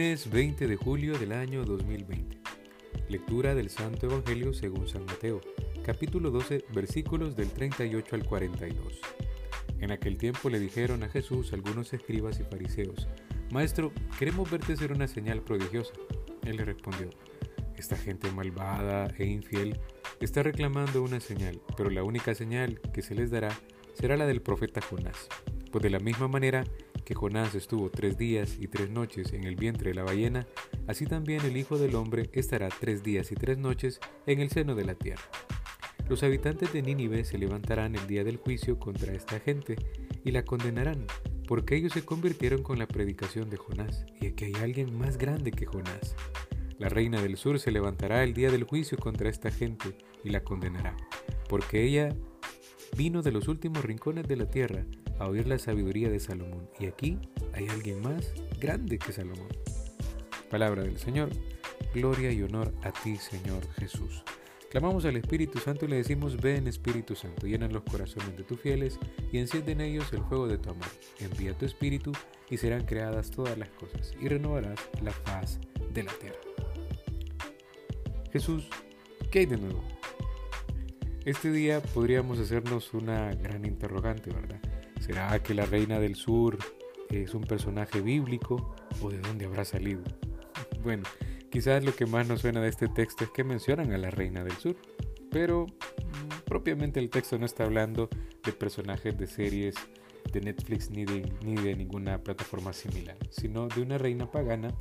Lunes 20 de julio del año 2020. Lectura del Santo Evangelio según San Mateo, capítulo 12, versículos del 38 al 42. En aquel tiempo le dijeron a Jesús algunos escribas y fariseos, Maestro, queremos verte hacer una señal prodigiosa. Él le respondió, Esta gente malvada e infiel está reclamando una señal, pero la única señal que se les dará será la del profeta Jonás. Pues de la misma manera que Jonás estuvo tres días y tres noches en el vientre de la ballena, así también el Hijo del Hombre estará tres días y tres noches en el seno de la tierra. Los habitantes de Nínive se levantarán el día del juicio contra esta gente y la condenarán, porque ellos se convirtieron con la predicación de Jonás, y aquí hay alguien más grande que Jonás. La reina del sur se levantará el día del juicio contra esta gente y la condenará, porque ella vino de los últimos rincones de la tierra a oír la sabiduría de Salomón. Y aquí hay alguien más grande que Salomón. Palabra del Señor, gloria y honor a ti, Señor Jesús. Clamamos al Espíritu Santo y le decimos, ven Espíritu Santo, llena los corazones de tus fieles y enciende en ellos el fuego de tu amor. Envía tu Espíritu y serán creadas todas las cosas y renovarás la paz de la tierra. Jesús, ¿qué hay de nuevo? Este día podríamos hacernos una gran interrogante, ¿verdad? ¿Será que la reina del sur es un personaje bíblico o de dónde habrá salido? Bueno, quizás lo que más nos suena de este texto es que mencionan a la reina del sur, pero mm, propiamente el texto no está hablando de personajes de series de Netflix ni de, ni de ninguna plataforma similar, sino de una reina pagana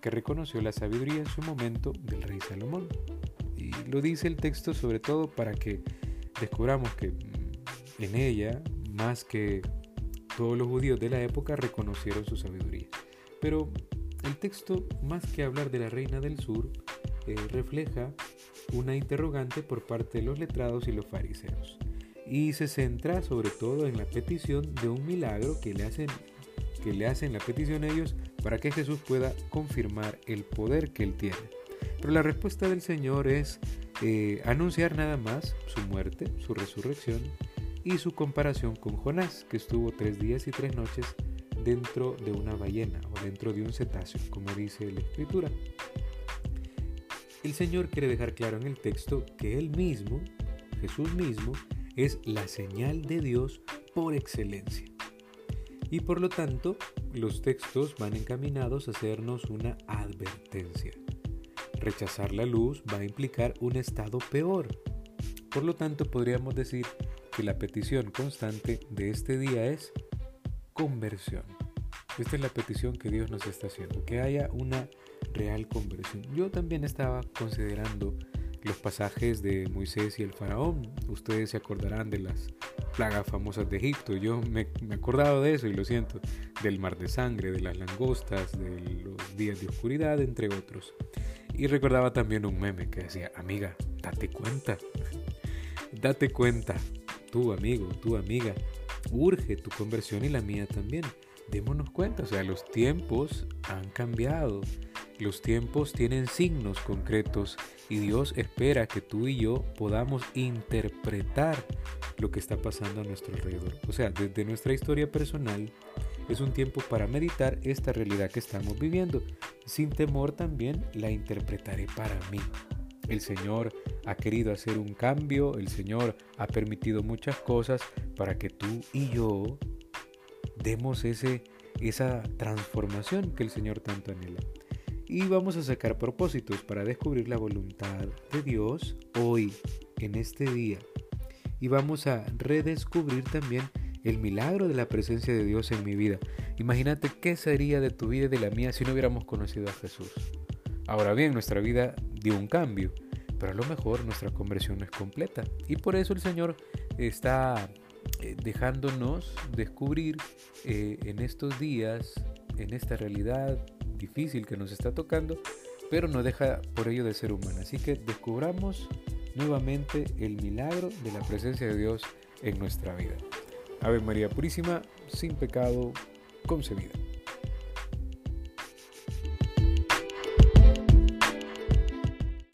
que reconoció la sabiduría en su momento del rey Salomón. Y lo dice el texto sobre todo para que descubramos que mm, en ella más que todos los judíos de la época reconocieron su sabiduría. Pero el texto, más que hablar de la reina del sur, eh, refleja una interrogante por parte de los letrados y los fariseos. Y se centra sobre todo en la petición de un milagro que le hacen, que le hacen la petición ellos para que Jesús pueda confirmar el poder que él tiene. Pero la respuesta del Señor es eh, anunciar nada más su muerte, su resurrección y su comparación con Jonás, que estuvo tres días y tres noches dentro de una ballena o dentro de un cetáceo, como dice la escritura. El Señor quiere dejar claro en el texto que Él mismo, Jesús mismo, es la señal de Dios por excelencia. Y por lo tanto, los textos van encaminados a hacernos una advertencia. Rechazar la luz va a implicar un estado peor. Por lo tanto, podríamos decir que la petición constante de este día es conversión. Esta es la petición que Dios nos está haciendo, que haya una real conversión. Yo también estaba considerando los pasajes de Moisés y el faraón. Ustedes se acordarán de las plagas famosas de Egipto. Yo me, me acordaba de eso y lo siento. Del mar de sangre, de las langostas, de los días de oscuridad, entre otros. Y recordaba también un meme que decía, amiga, date cuenta. date cuenta tu amigo, tu amiga, urge tu conversión y la mía también. Démonos cuenta, o sea, los tiempos han cambiado, los tiempos tienen signos concretos y Dios espera que tú y yo podamos interpretar lo que está pasando a nuestro alrededor. O sea, desde nuestra historia personal es un tiempo para meditar esta realidad que estamos viviendo. Sin temor también la interpretaré para mí. El Señor ha querido hacer un cambio, el Señor ha permitido muchas cosas para que tú y yo demos ese, esa transformación que el Señor tanto anhela. Y vamos a sacar propósitos para descubrir la voluntad de Dios hoy, en este día. Y vamos a redescubrir también el milagro de la presencia de Dios en mi vida. Imagínate qué sería de tu vida y de la mía si no hubiéramos conocido a Jesús. Ahora bien, nuestra vida dio un cambio, pero a lo mejor nuestra conversión no es completa. Y por eso el Señor está eh, dejándonos descubrir eh, en estos días, en esta realidad difícil que nos está tocando, pero no deja por ello de ser humana. Así que descubramos nuevamente el milagro de la presencia de Dios en nuestra vida. Ave María Purísima, sin pecado concebida.